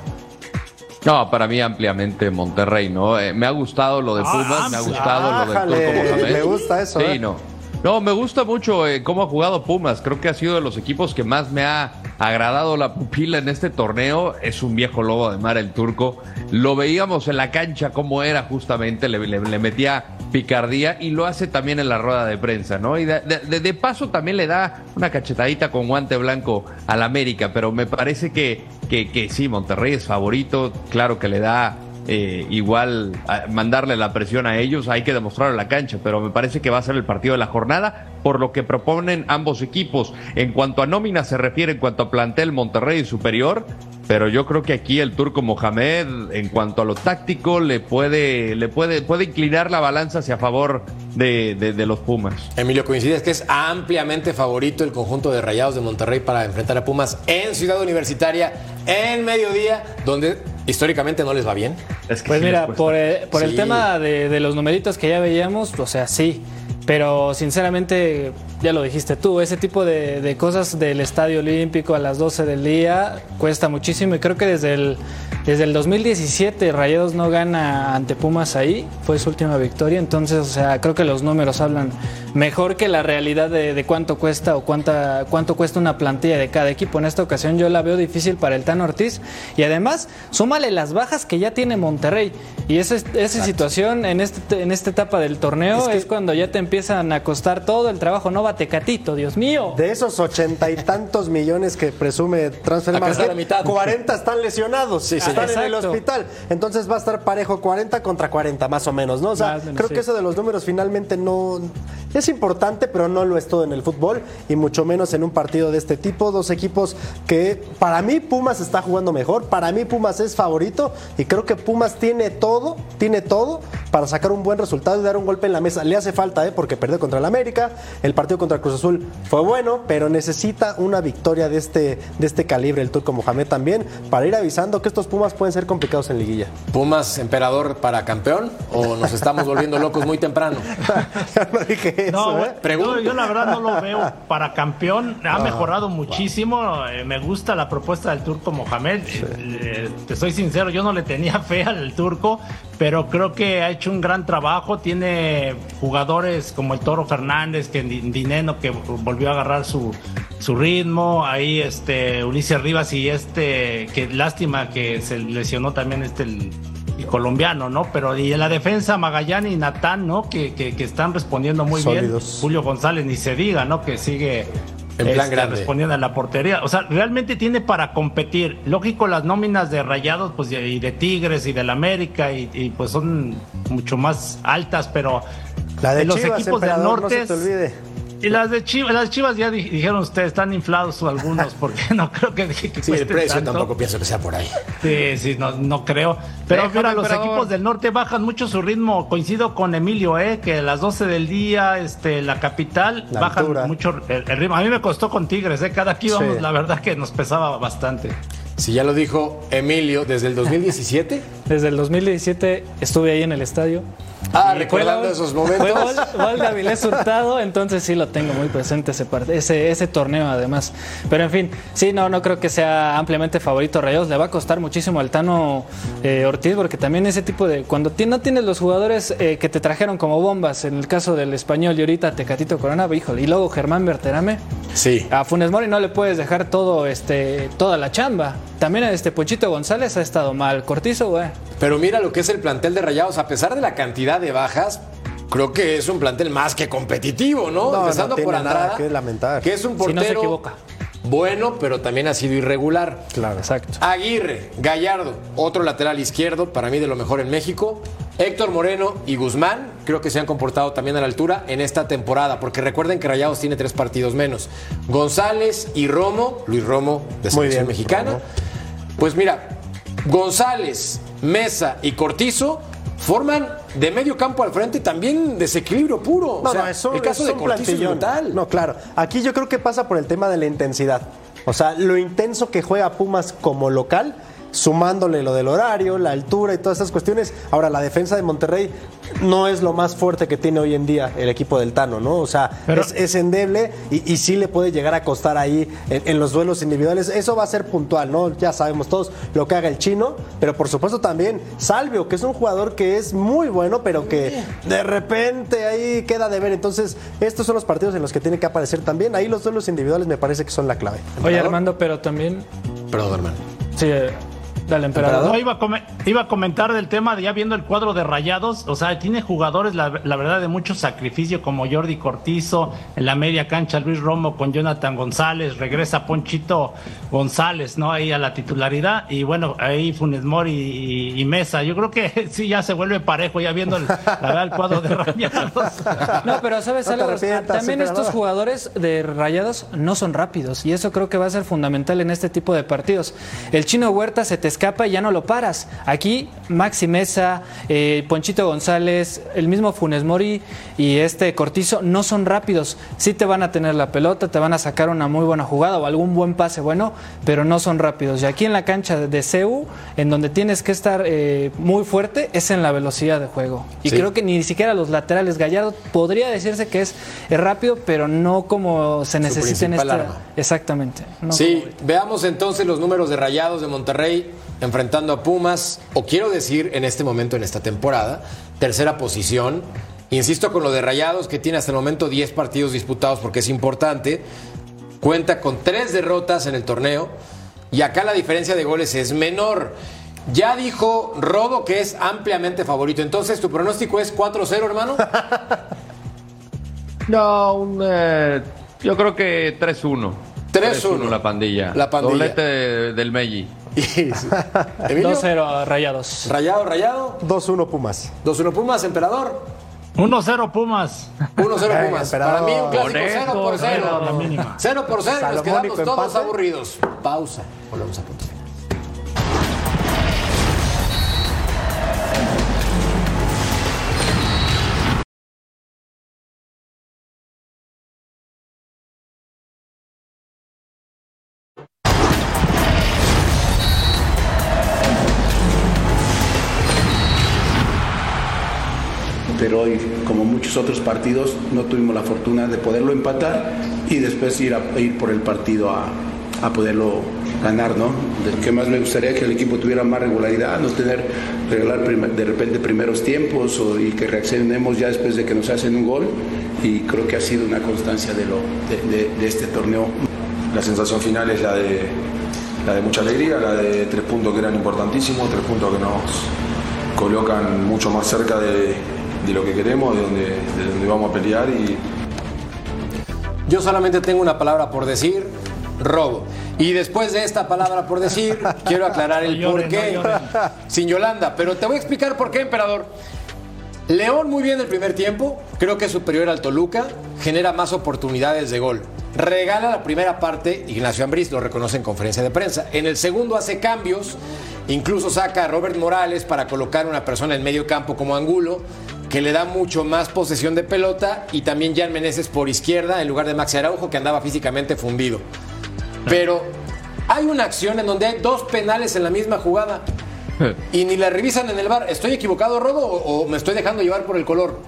No, para mí ampliamente Monterrey, ¿no? Eh, me ha gustado lo de Ah, Pumas, me ha ah, gustado lo del ájale, Turco Mohamed. me gusta eso, Sí, ¿eh? no. No, me gusta mucho eh, cómo ha jugado Pumas. Creo que ha sido de los equipos que más me ha agradado la pupila en este torneo. Es un viejo lobo de mar el turco. Lo veíamos en la cancha cómo era justamente, le, metía picardía y lo hace también en la rueda de prensa, ¿no? Y de paso también le da una cachetadita con guante blanco al América, pero me parece que, que, que sí, Monterrey es favorito, claro que le da eh, igual mandarle la presión a ellos, hay que demostrarlo en la cancha, pero me parece que va a ser el partido de la jornada por lo que proponen ambos equipos. En cuanto a nómina se refiere, en cuanto a plantel, Monterrey superior, pero yo creo que aquí el turco Mohamed, en cuanto a lo táctico, le puede, le puede, puede inclinar la balanza hacia favor de, de- de los Pumas. Emilio, coincides que es ampliamente favorito el conjunto de Rayados de Monterrey para enfrentar a Pumas en Ciudad Universitaria en mediodía, donde históricamente no les va bien. Es que Pues sí mira, por, el, por el tema de, de los numeritos que ya veíamos, o sea, sí. Pero sinceramente, ya lo dijiste tú, ese tipo de, de cosas del Estadio Olímpico a las 12 del día cuesta muchísimo. Y creo que desde el Desde el 2017 Rayados no gana ante Pumas ahí, fue su última victoria, entonces, o sea, creo que los números hablan mejor que la realidad de, de cuánto cuesta o cuánta, cuánto cuesta una plantilla de cada equipo. En esta ocasión yo la veo difícil para el Tan Ortiz. Y además súmale las bajas que ya tiene Monterrey. Y esa, esa situación en, este, en esta etapa del torneo es, cuando ya te empiezan a costar todo el trabajo, no va Tecatito, Dios mío. De esos ochenta y tantos millones que presume Transfer está la mitad. 40 están lesionados, Sí, sí. están en el hospital. Entonces va a estar parejo 40 contra 40, más o menos, ¿no? O sea, menos, creo sí. que eso de los números finalmente no. Es importante, pero no lo es todo en el fútbol y mucho menos en un partido de este tipo. Dos equipos que para mí Pumas está jugando mejor, para mí Pumas es favorito y creo que Pumas tiene todo, tiene todo para sacar un buen resultado y dar un golpe en la mesa. Le hace falta, ¿eh? Porque perdió contra el América, el partido contra Cruz Azul fue bueno, pero necesita una victoria de este, de este calibre, el Turco Mohamed también, para ir avisando que estos Pumas pueden ser complicados en liguilla. ¿Pumas emperador para campeón o nos estamos volviendo locos muy temprano? <laughs> Ya no dije eso, No, ¿eh? Pregunta. yo, yo la verdad no lo veo para campeón. Ha mejorado muchísimo. Eh, me gusta la propuesta del turco Mohamed. Eh, te soy sincero, yo no le tenía fe al turco, pero creo que ha hecho un gran trabajo. Tiene jugadores como el Toro Fernández, que Di- Dineno, que volvió a agarrar su, su ritmo. Ahí este Ulises Rivas y este, que lástima que se lesionó también este el, el colombiano, ¿no? Pero y en la defensa Magallán y Natán, ¿no? Que, que, que están respondiendo muy bien. Julio González ni se diga, ¿no? Que sigue En plan este, grande. respondiendo a la portería. O sea, realmente tiene para competir. Lógico, las nóminas de Rayados, pues y de Tigres y del América, y, y, pues son mucho más altas, pero La de los Chivas, equipos del norte. no se te olvide. Y las de Chivas, las Chivas ya di- dijeron ustedes, están inflados algunos, porque no creo que, que Sí, el precio tanto. tampoco pienso que sea por ahí. Sí, sí, no, no creo. Pero Déjame, mira, los equipos del norte bajan mucho su ritmo. Coincido con Emilio, ¿eh? que a las 12 del día, este, la capital, La bajan altura. mucho el, el ritmo. A mí me costó con Tigres, ¿eh? cada que íbamos, Sí. la verdad que nos pesaba bastante. Si ya lo dijo Emilio, desde el 2017. <laughs> Desde el 2017 estuve ahí en el estadio. Ah, recordando gol- esos momentos. Fue gol, gol de Avilés Hurtado, entonces sí lo tengo muy presente ese, ese, ese torneo además. Pero en fin, sí, no, no creo que sea ampliamente favorito Rayados. Le va a costar muchísimo al Tano eh, Ortiz porque también ese tipo de... Cuando no tienes los jugadores eh, que te trajeron como bombas, en el caso del español y ahorita Tecatito Corona, híjole, y luego Germán Berterame. Sí. A Funes Mori no le puedes dejar todo este toda la chamba. También este Pochito González ha estado mal. Cortizo, güey. Pero mira lo que es el plantel de Rayados, a pesar de la cantidad de bajas, creo que es un plantel más que competitivo, ¿no? No, Empezando no tiene por nada Andrada, que lamentar. que es un Si no se portero equivoca. bueno, pero también ha sido irregular. Claro. Exacto. Aguirre, Gallardo, otro lateral izquierdo, para mí de lo mejor en México. Héctor Moreno y Guzmán, creo que se han comportado también a la altura en esta temporada, porque recuerden que Rayados tiene tres partidos menos. González y Romo, Luis Romo de Muy selección bien, mexicana. Romo. Pues mira, González, Mesa y Cortizo forman de medio campo al frente también desequilibrio puro. No, O sea, no, eso el caso es de Cortizo es brutal. No, claro. Aquí yo creo que pasa por el tema de la intensidad. O sea, lo intenso que juega Pumas como local, sumándole lo del horario, la altura y todas esas cuestiones. Ahora, la defensa de Monterrey no es lo más fuerte que tiene hoy en día el equipo del Tano, ¿no? O sea, Pero- es, es endeble y, y sí le puede llegar a costar ahí en, en los duelos individuales. Eso va a ser puntual, ¿no? Ya sabemos todos lo que haga el chino, pero por supuesto también Salvio, que es un jugador que es muy bueno, pero que de repente ahí queda de ver. Entonces, estos son los partidos en los que tiene que aparecer también. Ahí los duelos individuales me parece que son la clave. Oye. Armando, pero también. Perdón, hermano. Sí, dale, emperador. No, iba, a come- iba a comentar del tema de ya viendo el cuadro de Rayados, o sea, tiene jugadores, la, la verdad, de mucho sacrificio, como Jordi Cortizo, en la media cancha Luis Romo con Jonathan González, regresa Ponchito González, ¿no? Ahí a la titularidad, y bueno, ahí Funes Mori y, y Mesa. Yo creo que <laughs> sí, ya se vuelve parejo, ya viendo el, la verdad, el cuadro de <laughs> Rayados. No, pero sabes No algo, también estos jugadores de Rayados no son rápidos y eso creo que va a ser fundamental en este tipo de partidos. El chino Huerta se te escapa y ya no lo paras. Aquí Maxi Mesa, eh, Ponchito González, el mismo Funes Mori y este Cortizo no son rápidos. Sí te van a tener la pelota, te van a sacar una muy buena jugada o algún buen pase bueno, pero no son rápidos. Y aquí en la cancha de CEU, en donde tienes que estar eh, muy fuerte, es en la velocidad de juego. Y Sí. creo que ni siquiera los laterales Gallardo podría decirse que es, es rápido, pero no como se necesita en esta. arma. Exactamente. no Sí, veamos entonces los números de Rayados de Monterrey. Enfrentando a Pumas, o quiero decir en este momento, en esta temporada, tercera posición. Insisto con lo de Rayados, que tiene hasta el momento 10 partidos disputados porque es importante. Cuenta con tres derrotas en el torneo y acá la diferencia de goles es menor. Ya dijo Rodo que es ampliamente favorito. Entonces, ¿tu pronóstico es 4-0, hermano? <laughs> No, un, eh, yo creo que 3-1. 3-1. la pandilla. La pandilla. Doblete de- del Melli. Emilio, 2-0 rayados. Rayado, rayado. 2-1 Pumas. 2-1 Pumas, emperador. 1-0 Pumas. 1-0 Venga, Pumas. emperador. Para mí un clásico Con 0 por esto, 0. la mínima. 0 por 0 y nos quedamos todos empate. aburridos. Pausa. Volvemos a punto. Muchos otros partidos, no tuvimos la fortuna de poderlo empatar y después ir, a, ir por el partido a, a poderlo ganar, ¿no? Que más me gustaría que el equipo tuviera más regularidad, no tener, regalar de repente primeros tiempos o- y que reaccionemos ya después de que nos hacen un gol y creo que ha sido una constancia de, lo, de, de- de este torneo. La sensación final es la de, la de mucha alegría, la de tres puntos que eran importantísimos, tres puntos que nos colocan mucho más cerca de, de lo que queremos, de donde, de donde vamos a pelear y Yo solamente tengo una palabra por decir, robo. Y después de esta palabra por decir, <laughs> quiero aclarar el No lloren, por qué. Sin Yolanda, pero te voy a explicar por qué, emperador. León muy bien el primer tiempo, creo que es superior al Toluca, genera más oportunidades de gol. Regala la primera parte, Ignacio Ambriz lo reconoce en conferencia de prensa. En el segundo hace cambios, incluso saca a Robert Morales para colocar una persona en medio campo como Angulo, que le da mucho más posesión de pelota, y también Jan Meneses por izquierda en lugar de Maxi Araujo, que andaba físicamente fundido. Pero hay una acción en donde hay dos penales en la misma jugada <laughs> y ni la revisan en el bar. ¿Estoy equivocado, Rodo, o, o me estoy dejando llevar por el color?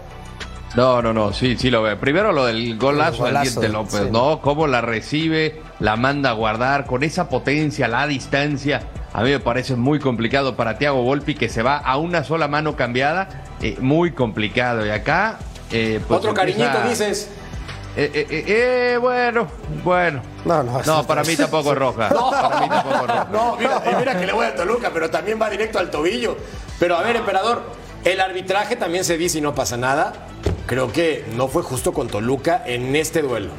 No, no, no, sí, sí lo veo. Primero lo del golazo El del Diente López, sí. ¿no? Cómo la recibe, la manda a guardar con esa potencia, la distancia. A mí me parece muy complicado para Thiago Volpi que se va a una sola mano cambiada. eh, muy complicado. Y acá. eh, pues Otro empieza- cariñito, dices. Eh, eh, eh, bueno, bueno. No, no, No, para mí tampoco es roja. <laughs> Para mí tampoco es roja. No, mira, y mira que le voy a Toluca, pero también va directo al tobillo. Pero a ver, emperador, el arbitraje también se dice y no pasa nada. Creo que no fue justo con Toluca en este duelo.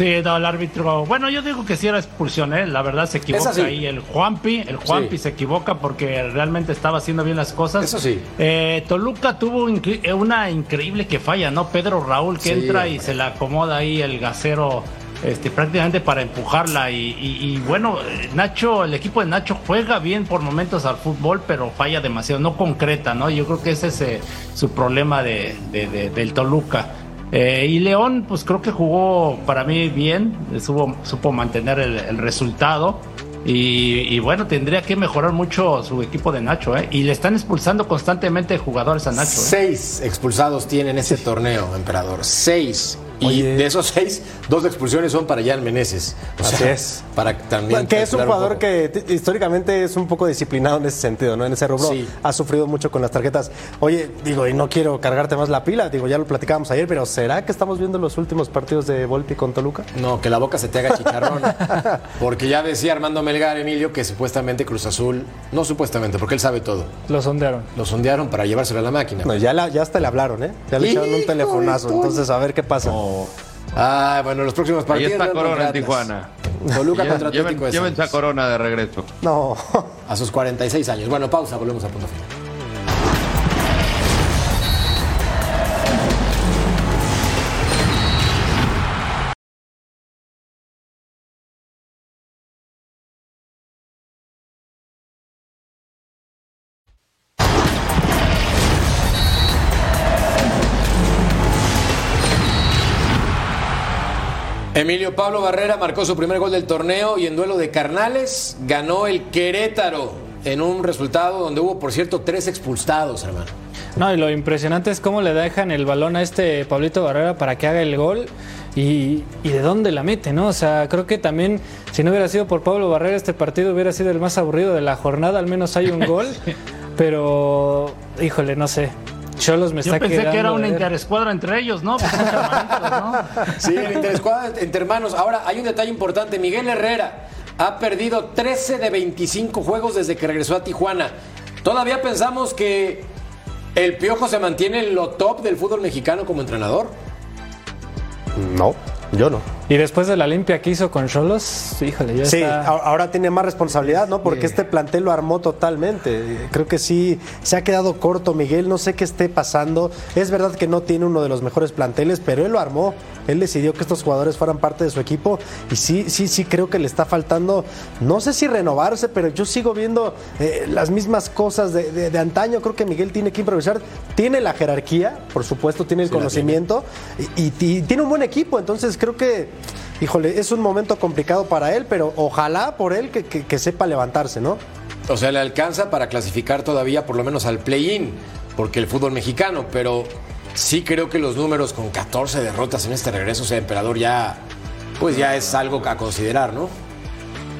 Sí, no, el árbitro. Bueno, yo digo que sí era expulsión, ¿eh? La verdad se equivoca ahí el Juanpi. El Juanpi Sí. se equivoca porque realmente estaba haciendo bien las cosas. Eso sí. Eh, Toluca tuvo incre- eh, una increíble que falla, ¿no? Pedro Raúl que Sí, entra y se la acomoda ahí el gasero. Este, prácticamente para empujarla y, y- y bueno, Nacho, el equipo de Nacho juega bien por momentos al fútbol, pero falla demasiado, no concreta, ¿no? Yo creo que ese es eh, su problema de, de- de- del Toluca. Eh, y León, pues creo que jugó para mí bien, supo, supo mantener el, resultado. Y, y bueno, tendría que mejorar mucho su equipo de Nacho, ¿eh? Y le están expulsando constantemente jugadores a Nacho. ¿eh? Seis expulsados tiene en este torneo, emperador. Seis. Y de esos seis, dos expulsiones son para Jan Meneses. O Así sea, es. Para también. Que es un jugador que históricamente es un poco disciplinado en ese sentido, ¿no? En ese rubro Sí. ha sufrido mucho con las tarjetas. Oye, digo, y no quiero cargarte más la pila, digo, ya lo platicábamos ayer, pero ¿será que estamos viendo los últimos partidos de Volpi con Toluca? No, que la boca se te haga chicharrón. <laughs> Porque ya decía Armando Melgar, Emilio, que supuestamente Cruz Azul, no supuestamente, porque él sabe todo, Lo sondearon. lo sondearon para llevárselo a la máquina. No, ya, la- ya hasta le hablaron, ¿eh? Ya le echaron un telefonazo, entonces a ver qué pasa. Ah, bueno, los próximos Ahí partidos. está León Corona en. Tijuana. Toluca <laughs> contra Atlético Llévense a. Corona de regreso. No. <laughs> A sus 46 años. Bueno, pausa, volvemos a punto final. Emilio Pablo Barrera marcó su primer gol del torneo y en duelo de carnales ganó el Querétaro en un resultado donde hubo, por cierto, tres expulsados, hermano. No, y lo impresionante es cómo le dejan el balón a este Pablito Barrera para que haga el gol. y, y de dónde la mete, ¿no? O sea, creo que también si no hubiera sido por Pablo Barrera este partido hubiera sido el más aburrido de la jornada, al menos hay un gol, <laughs> pero híjole, no sé. Cholos me Yo está pensé quedando que era una interescuadra entre ellos, ¿no? Pues ¿no? <laughs> Sí, el interescuadra entre hermanos. Ahora, hay un detalle importante. Miguel Herrera ha perdido 13 de 25 juegos desde que regresó a Tijuana. Todavía pensamos que el Piojo se mantiene en lo top del fútbol mexicano como entrenador. No, yo no. Y después de la limpia que hizo con Cholos, híjole, ya Sí, está. ahora tiene más responsabilidad, ¿no? Porque este plantel lo armó totalmente. Creo que sí, se ha quedado corto Miguel, no sé qué esté pasando. Es verdad que no tiene uno de los mejores planteles, pero él lo armó. Él decidió que estos jugadores fueran parte de su equipo y sí, sí, sí creo que le está faltando, no sé si renovarse, pero yo sigo viendo eh, las mismas cosas de, de- de antaño. Creo que Miguel tiene que improvisar. Tiene la jerarquía, por supuesto, tiene el Sí, conocimiento y, y- y tiene un buen equipo. Entonces creo que Híjole, es un momento complicado para él, pero ojalá por él que, que- que sepa levantarse, ¿no? O sea, le alcanza para clasificar todavía por lo menos al play-in, porque el fútbol mexicano, pero sí creo que los números con 14 derrotas en este regreso, o sea, Emperador ya, pues ya es algo a considerar, ¿no?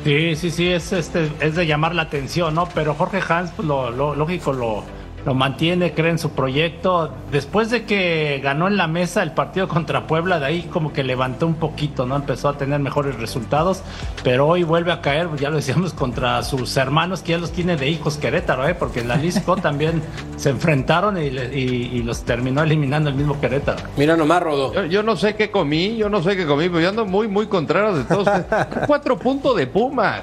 Sí, sí, sí, es, este, es de llamar la atención, ¿no? Pero Jorge Hans, pues, lo, lo- lógico, lo, lo mantiene, cree en su proyecto. Después de que ganó en la mesa el partido contra Puebla, de ahí como que levantó un poquito, ¿no? Empezó a tener mejores resultados, pero hoy vuelve a caer, ya lo decíamos, contra sus hermanos, que ya los tiene de hijos Querétaro, ¿eh? Porque en la Lisco <laughs> también se enfrentaron y, y- y los terminó eliminando el mismo Querétaro. Mira nomás, Rodo. Yo, yo no sé qué comí, yo no sé qué comí, pero yo ando muy, muy contrario de todos. <laughs> cuatro puntos de Pumas.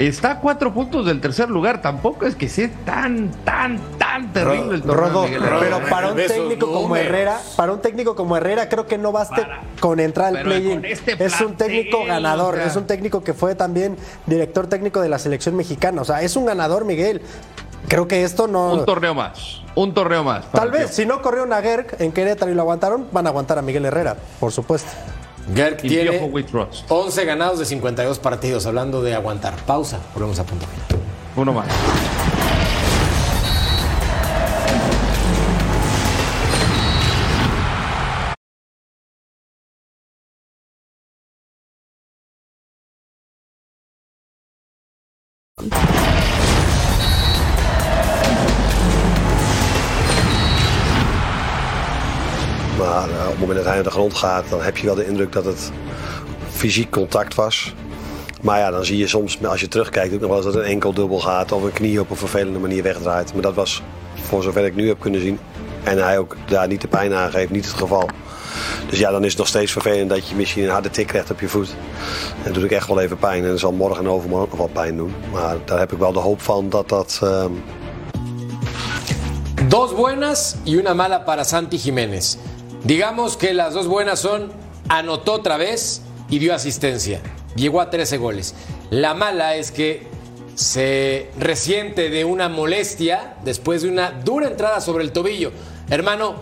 Está a cuatro puntos del tercer lugar. Tampoco es que sea tan, tan, tan terrible el torneo. Miguel Herrera. pero para un técnico como números. Herrera, para un técnico como Herrera, creo que no baste con entrar al play-in. este es un técnico ganador, o sea. es un técnico que fue también director técnico de la selección mexicana. O sea, es un ganador, Miguel. Creo que esto no. Un torneo más. Un torneo más. para Tal vez, si no corrió una Gerg en Querétaro y lo aguantaron, van a aguantar a Miguel Herrera, por supuesto. Gerg tiene Piojo we trust. 11 ganados de 52 partidos, hablando de aguantar. Pausa, volvemos a punto. final. Uno más. Naar de grond gaat, dan heb je wel de indruk dat het fysiek contact was. Maar ja, dan zie je soms, als je terugkijkt, ook nog wel eens dat een enkel dubbel gaat of een knie op een vervelende manier wegdraait. Maar dat was, voor zover ik nu heb kunnen zien, en hij ook daar niet de pijn aangeeft, niet het geval. Dus ja, dan is het nog steeds vervelend dat je misschien een harde tik krijgt op je voet. En dat doet ook echt wel even pijn. En dat zal morgen en overmorgen nog wel pijn doen. Maar daar heb ik wel de hoop van dat dat... ehm, Dos buenas y una mala para Santi Jiménez. Digamos que las dos buenas son anotó otra vez y dio asistencia. Llegó a 13 goles. La mala es que se resiente de una molestia después de una dura entrada sobre el tobillo. Hermano,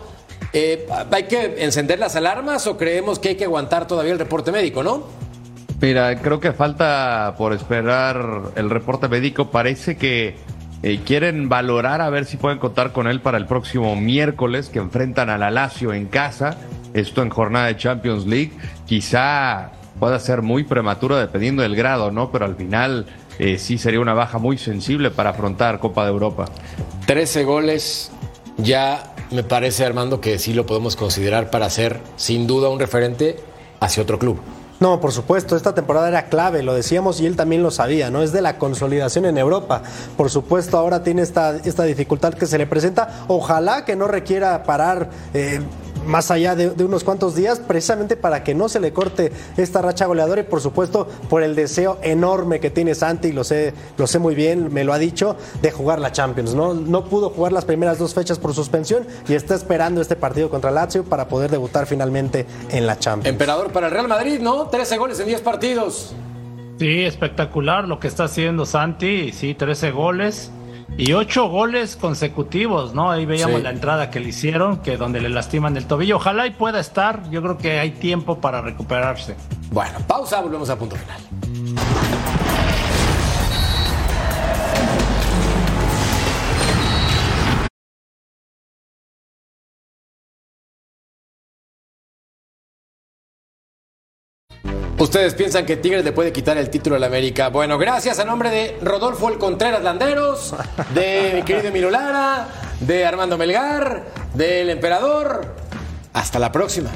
eh, ¿hay que encender las alarmas o creemos que hay que aguantar todavía el reporte médico, no? Mira, creo que falta por esperar el reporte médico. Parece que eh, quieren valorar a ver si pueden contar con él para el próximo miércoles que enfrentan a la Lazio en casa. Esto en jornada de Champions League. Quizá pueda ser muy prematuro dependiendo del grado, ¿no? Pero al final eh, sí sería una baja muy sensible para afrontar Copa de Europa. 13 goles, ya me parece, Armando, que sí lo podemos considerar para ser sin duda un referente hacia otro club. No, por supuesto, esta temporada era clave, lo decíamos y él también lo sabía, ¿no? Es de la consolidación en Europa. Por supuesto, ahora tiene esta, esta dificultad que se le presenta. Ojalá que no requiera parar eh, más allá de, de unos cuantos días, precisamente para que no se le corte esta racha goleadora y por supuesto por el deseo enorme que tiene Santi, lo sé, lo sé muy bien, me lo ha dicho, de jugar la Champions. ¿no? no pudo jugar las primeras dos fechas por suspensión y está esperando este partido contra Lazio para poder debutar finalmente en la Champions. Emperador para el Real Madrid, ¿no? 13 goles en 10 partidos. Sí, espectacular lo que está haciendo Santi. Sí, 13 goles y 8 goles consecutivos, ¿no? Ahí veíamos Sí. la entrada que le hicieron, que donde le lastiman el tobillo. Ojalá y pueda estar. Yo creo que hay tiempo para recuperarse. Bueno, pausa, volvemos a punto final. ¿Ustedes piensan que Tigres le puede quitar el título al América? Bueno, gracias a nombre de Rodolfo El Contreras Landeros, de mi querido Emilio Lara, de Armando Melgar, del Emperador. Hasta la próxima.